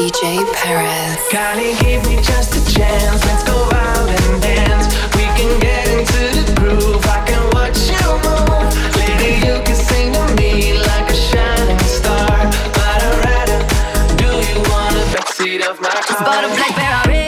DJ me just a chance. Let's go out and dance. We can get into the groove. I can watch you move. You can sing to me like a shining star. Of my car? Just bought a black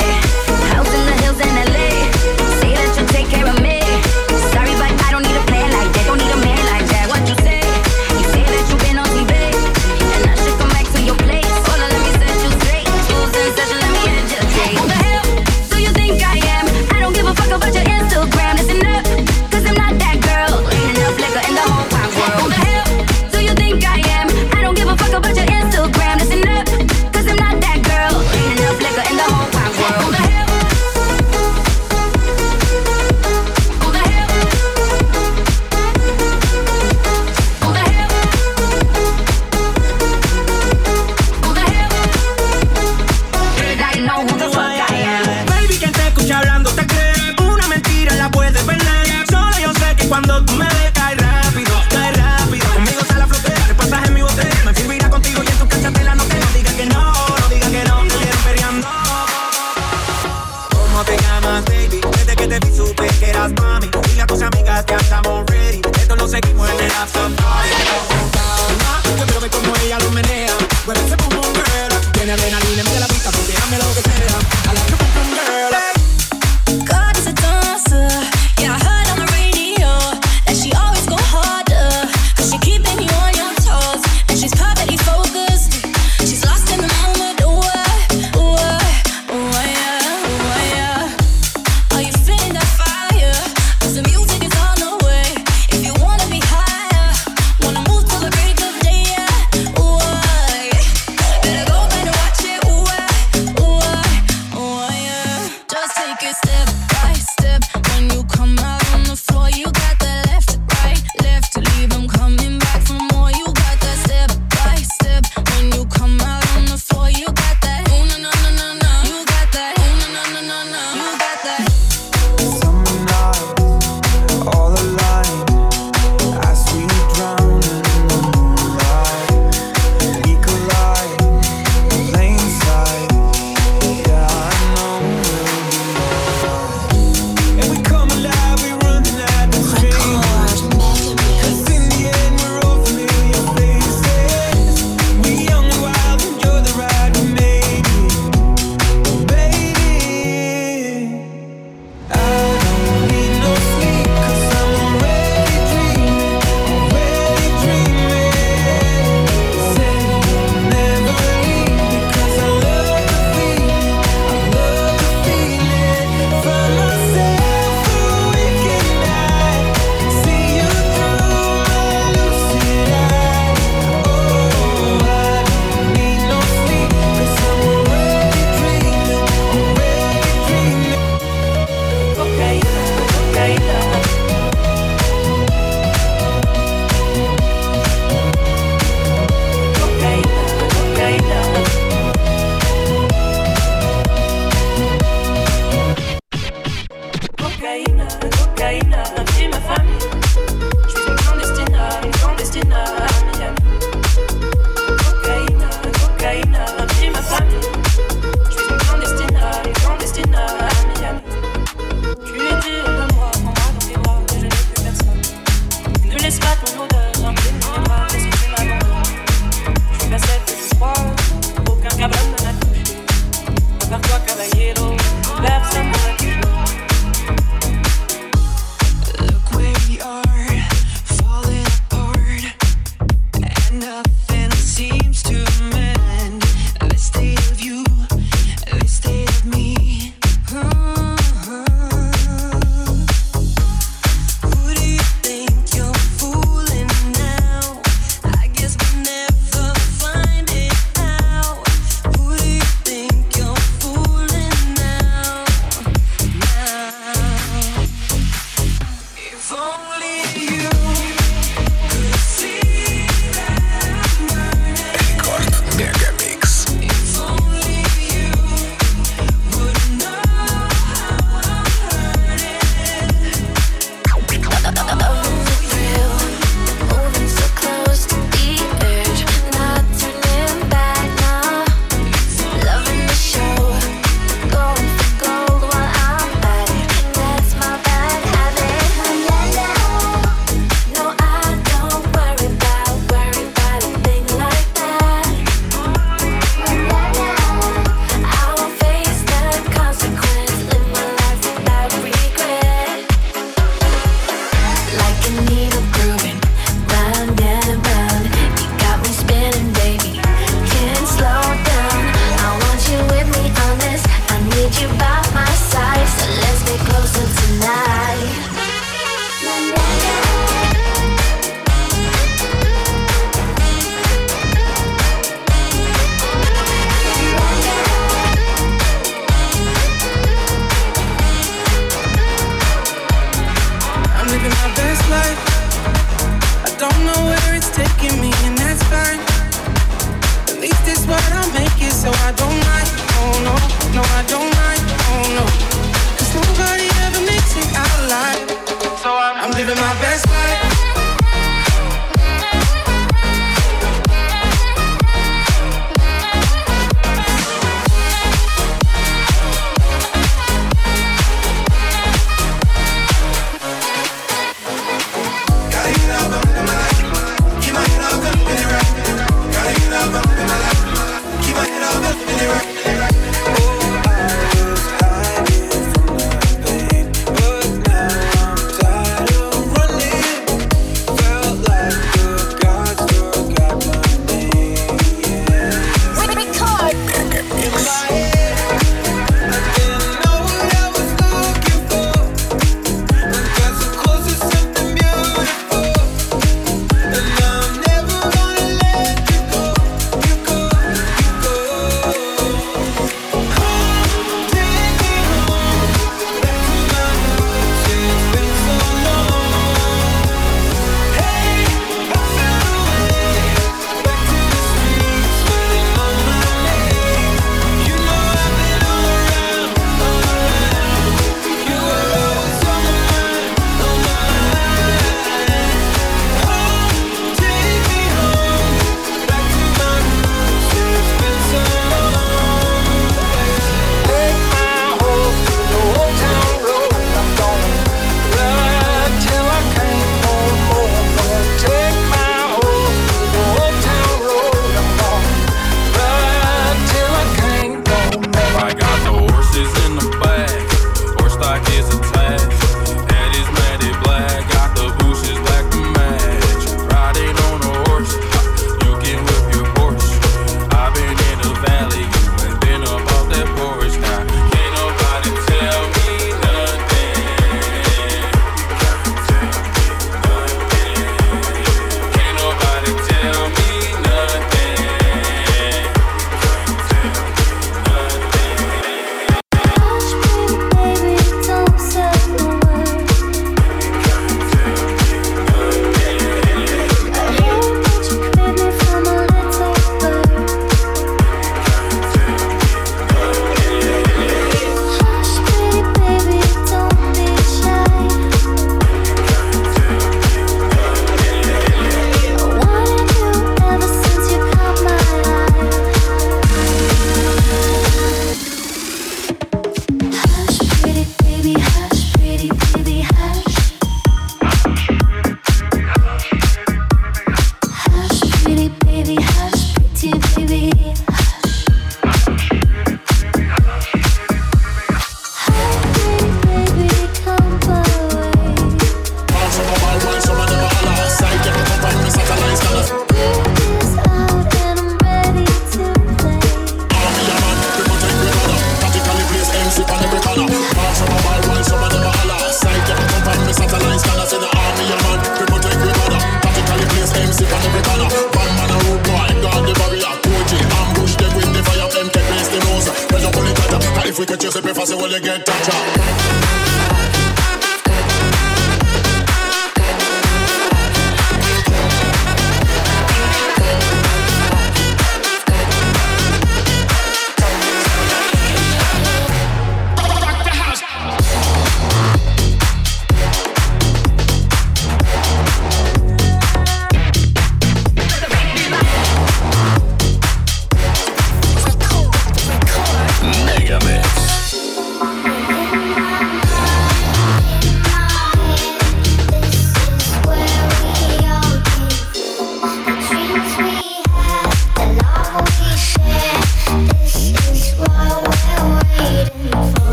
cuando tú me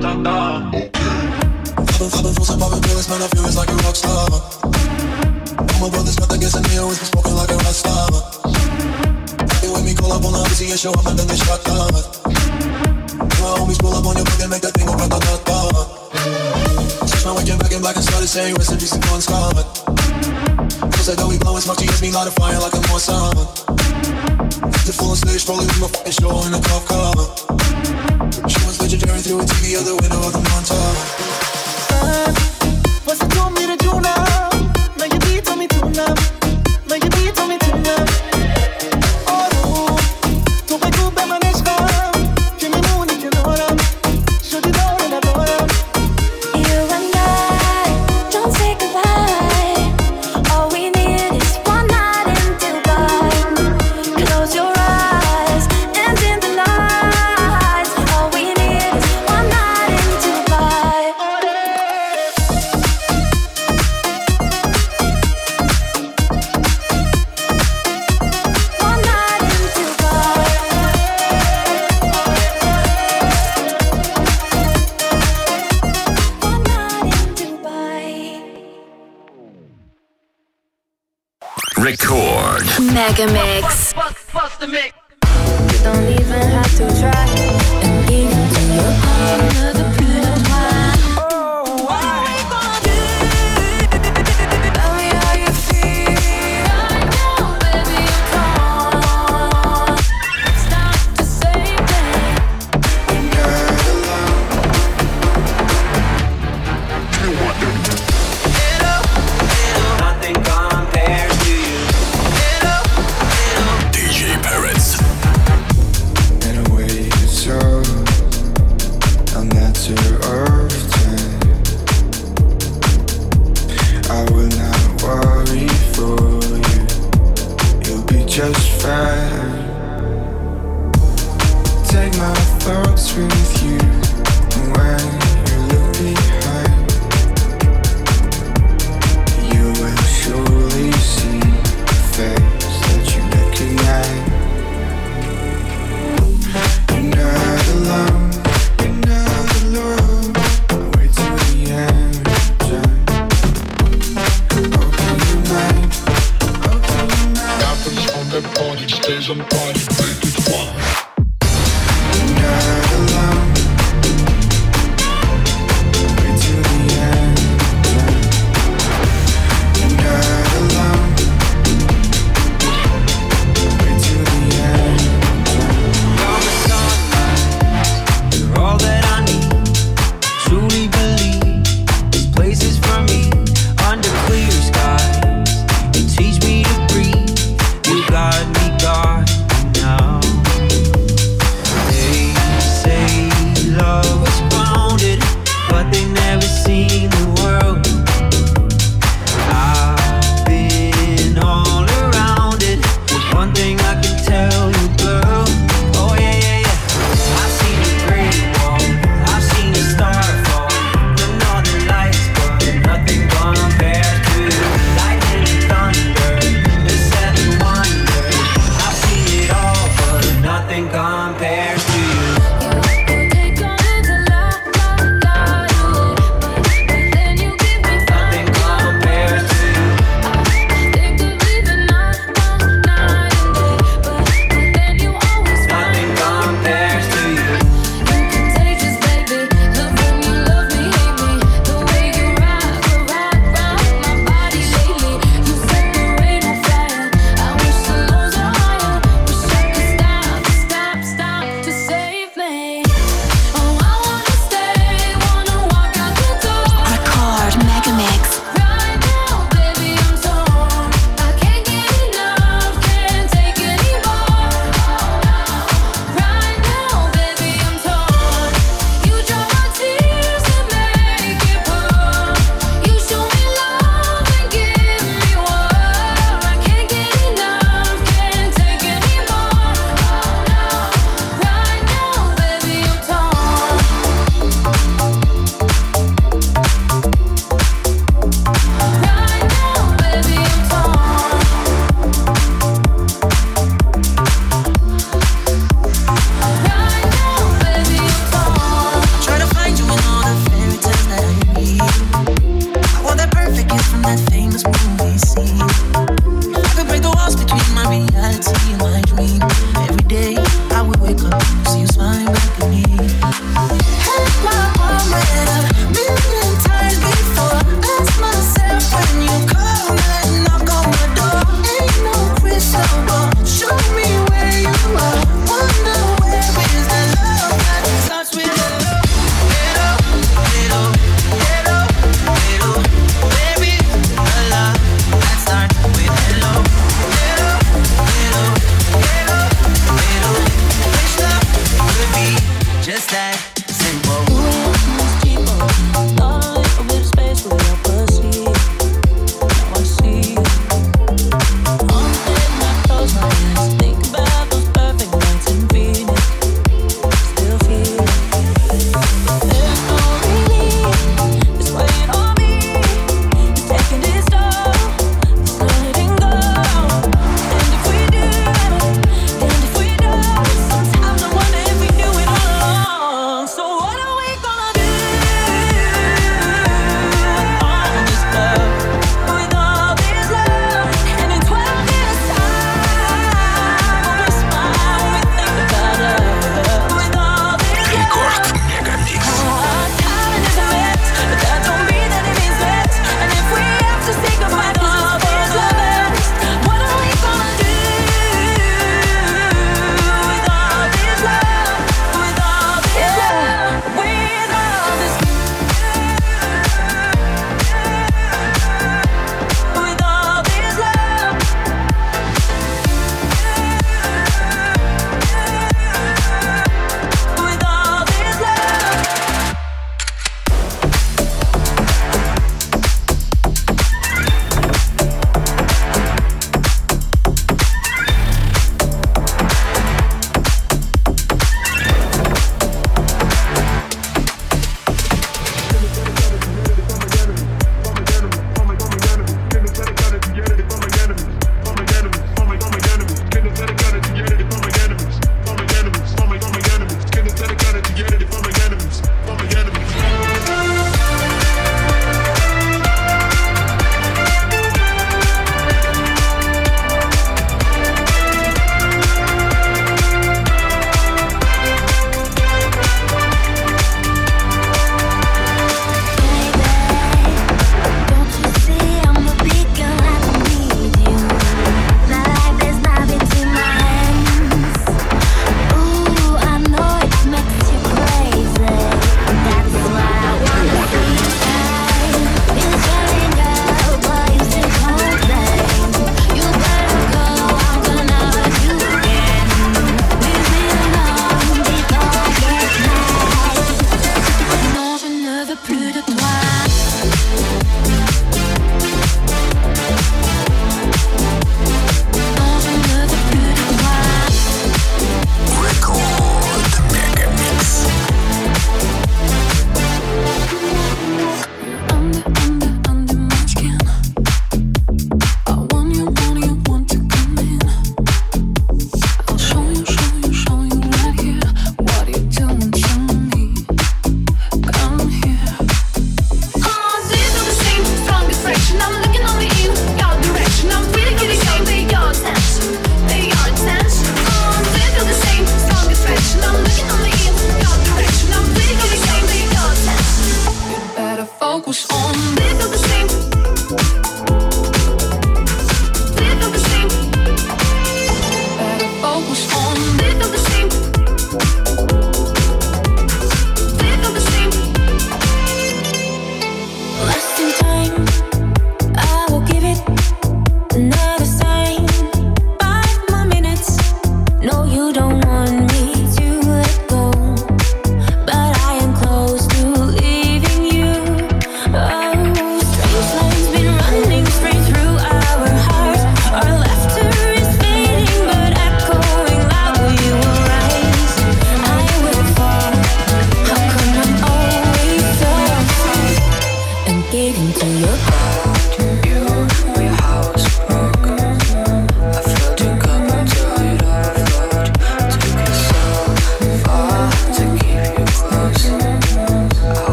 ta ta I feel it's like a rock. All my brothers the smoking like a on show. My homies pull up on your make that thing go my back in black and rest to Gone Scott. Cause I know we blowing smoke, me light fire like a more summer. The full stage, rolling with my fucking show in a car. She through a TV window montage. Uh, what's it told me to do now? Now you me. Now Mega Mix.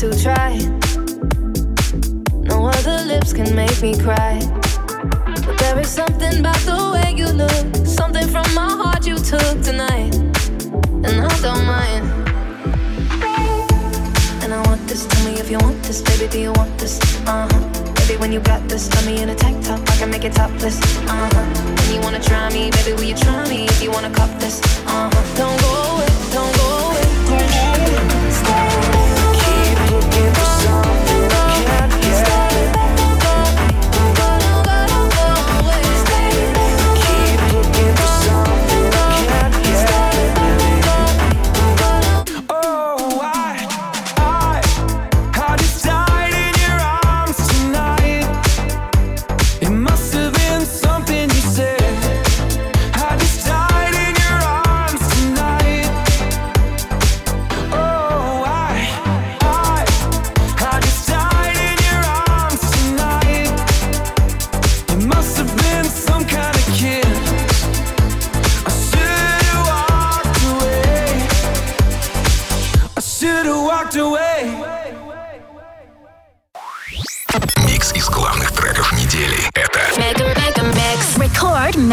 To try, No other lips can make me cry. But there is something about the way you look, something from my heart you took tonight. And I don't mind. And I want this, tell me if you want this, baby, do you want this? Uh huh. Baby, when you got this, tell me in a tank top, I can make it topless. Uh huh. When you wanna try me, baby, will you try me? If you wanna cop this, uh huh. Don't go away, don't go away.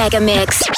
Mega Mix.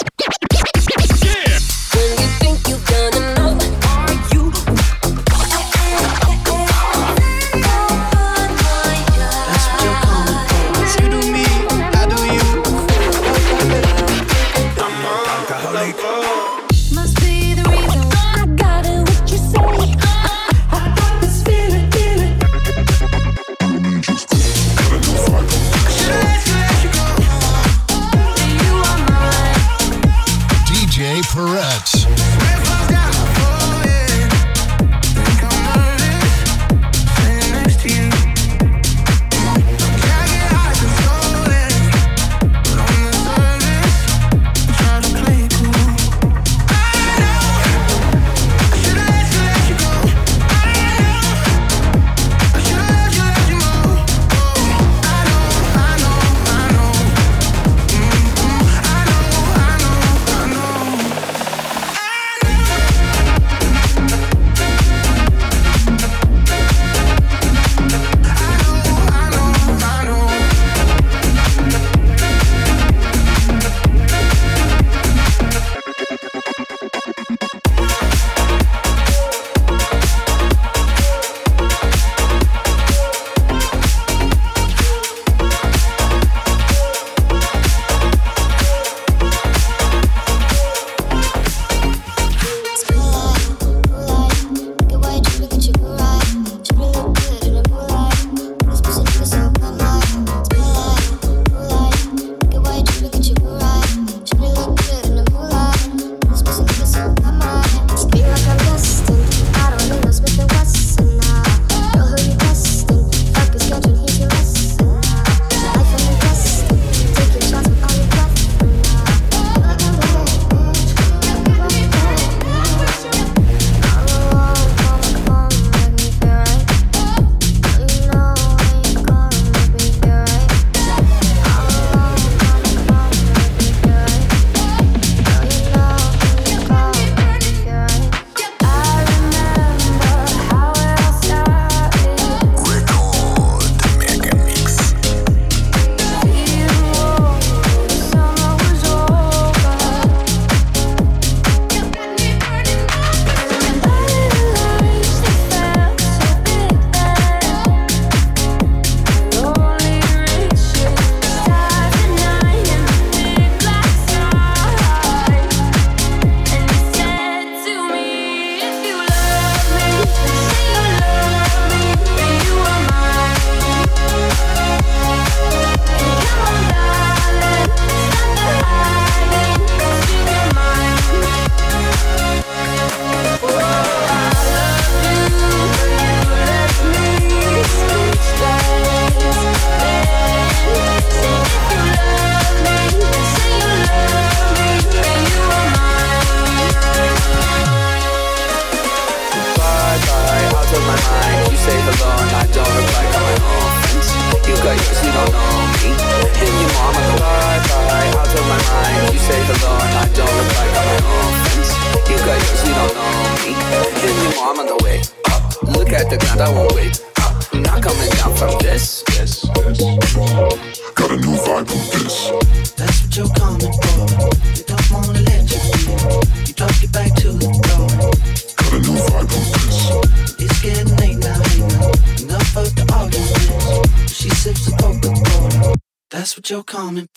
That's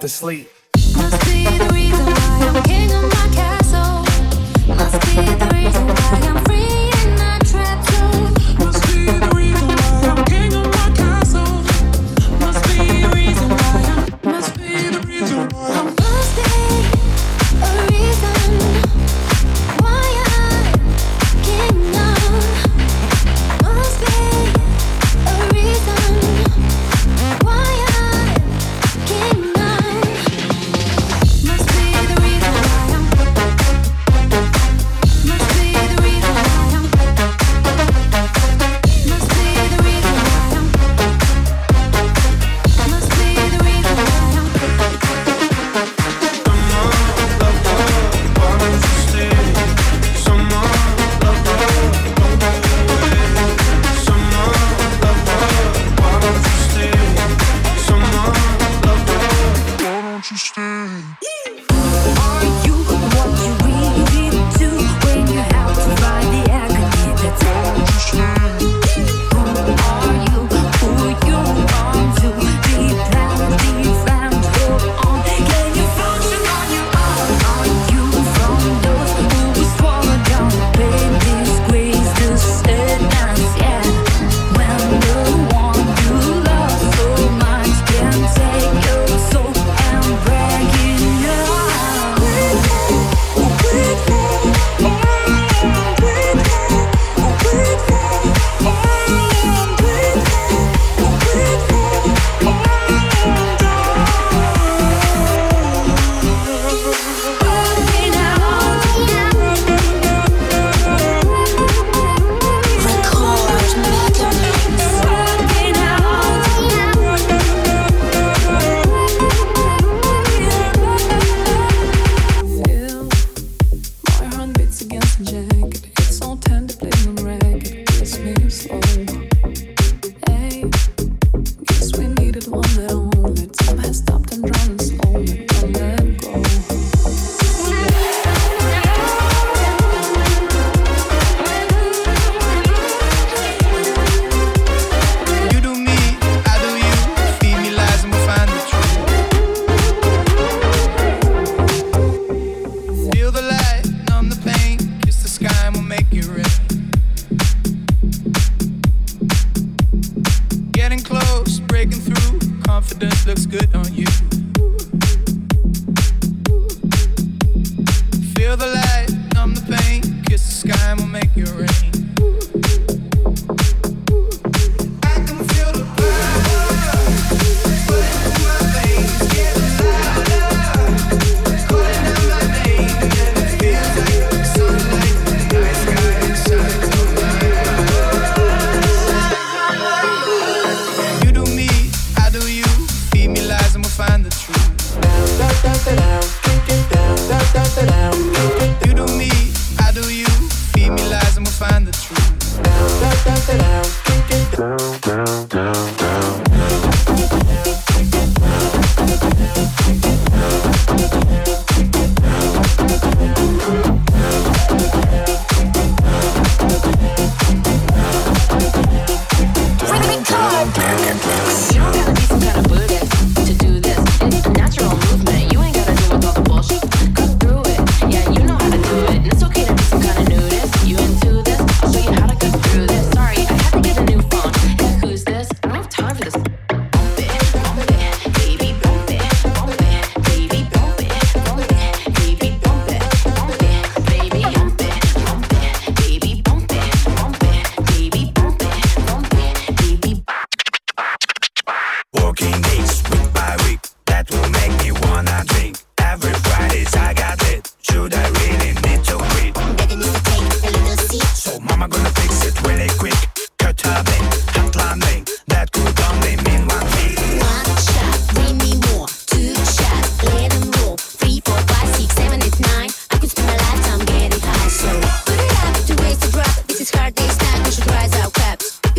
to sleep.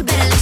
You better listen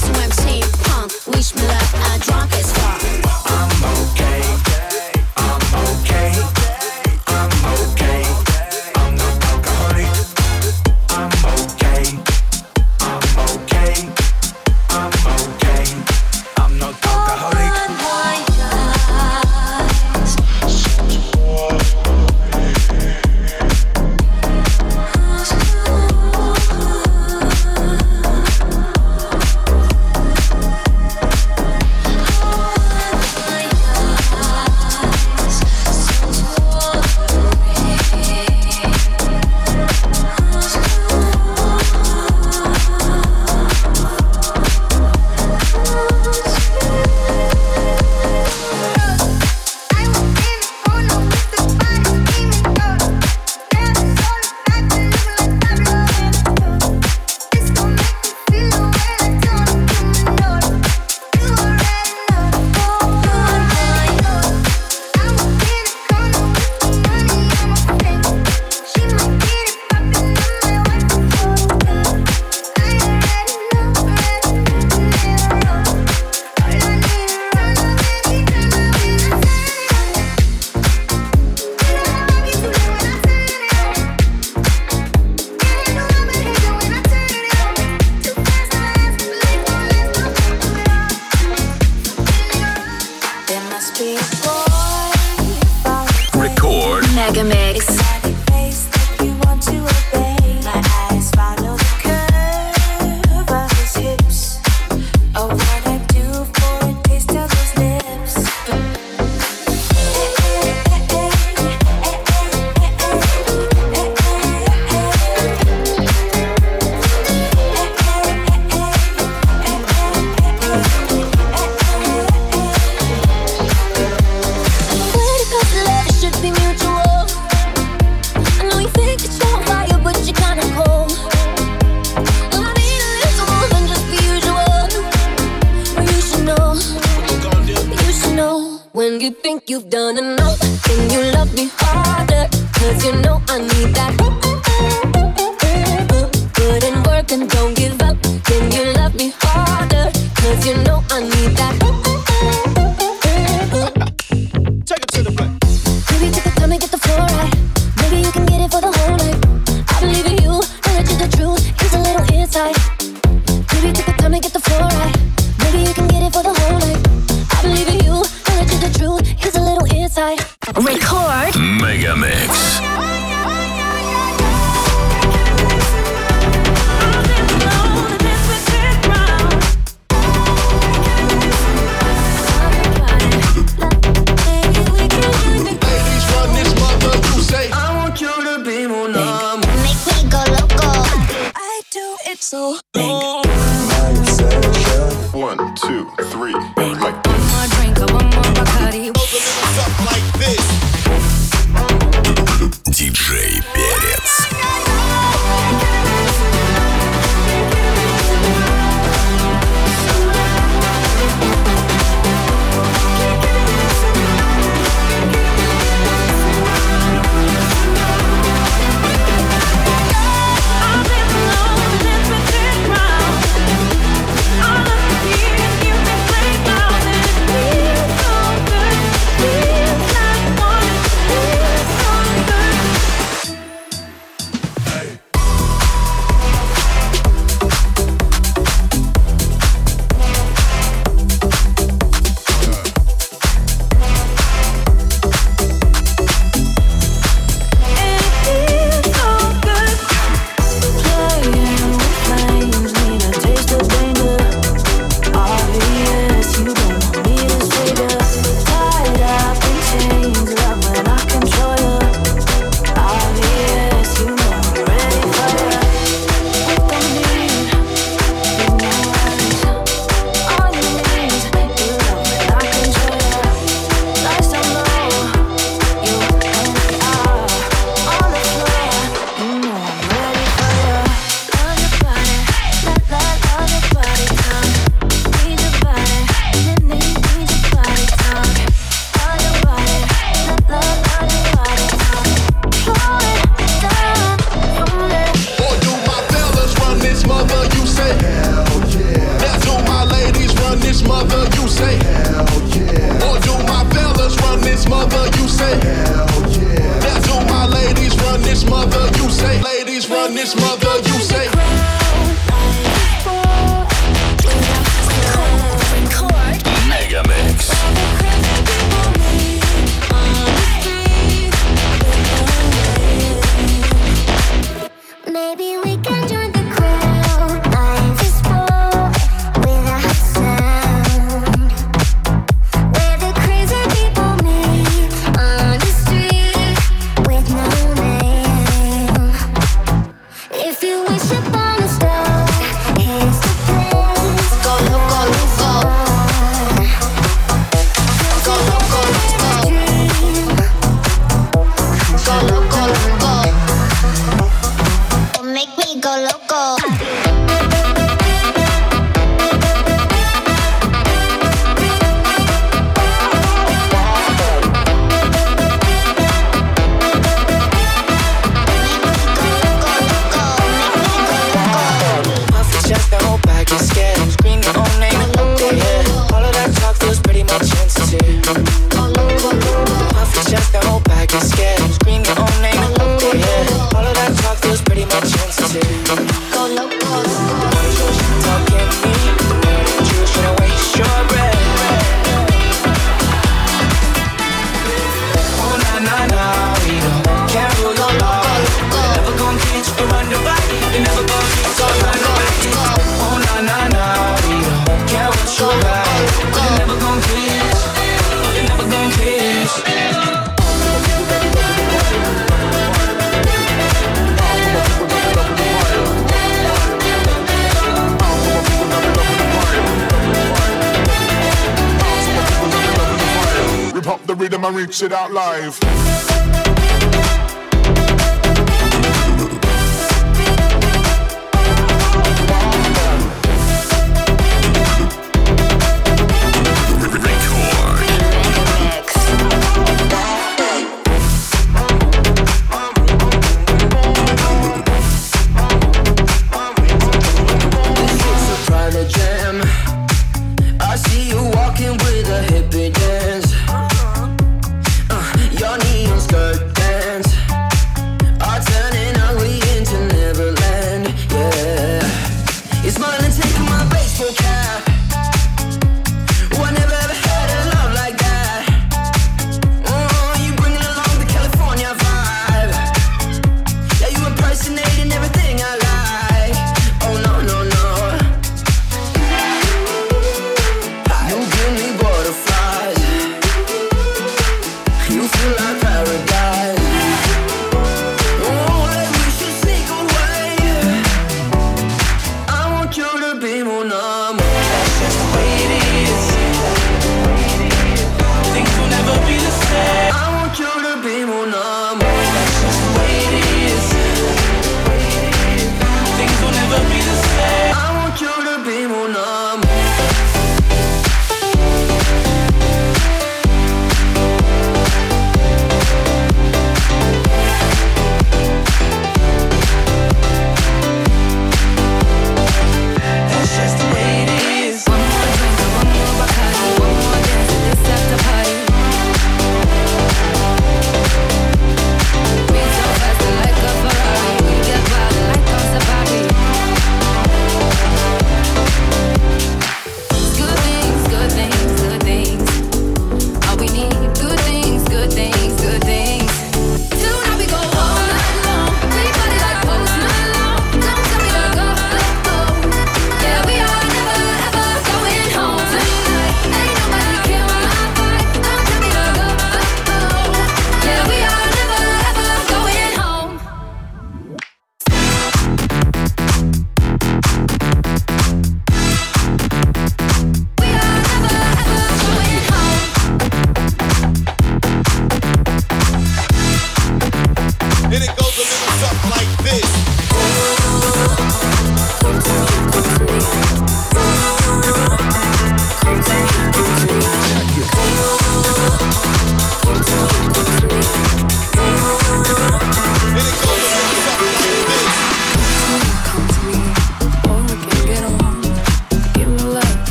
reach it out live.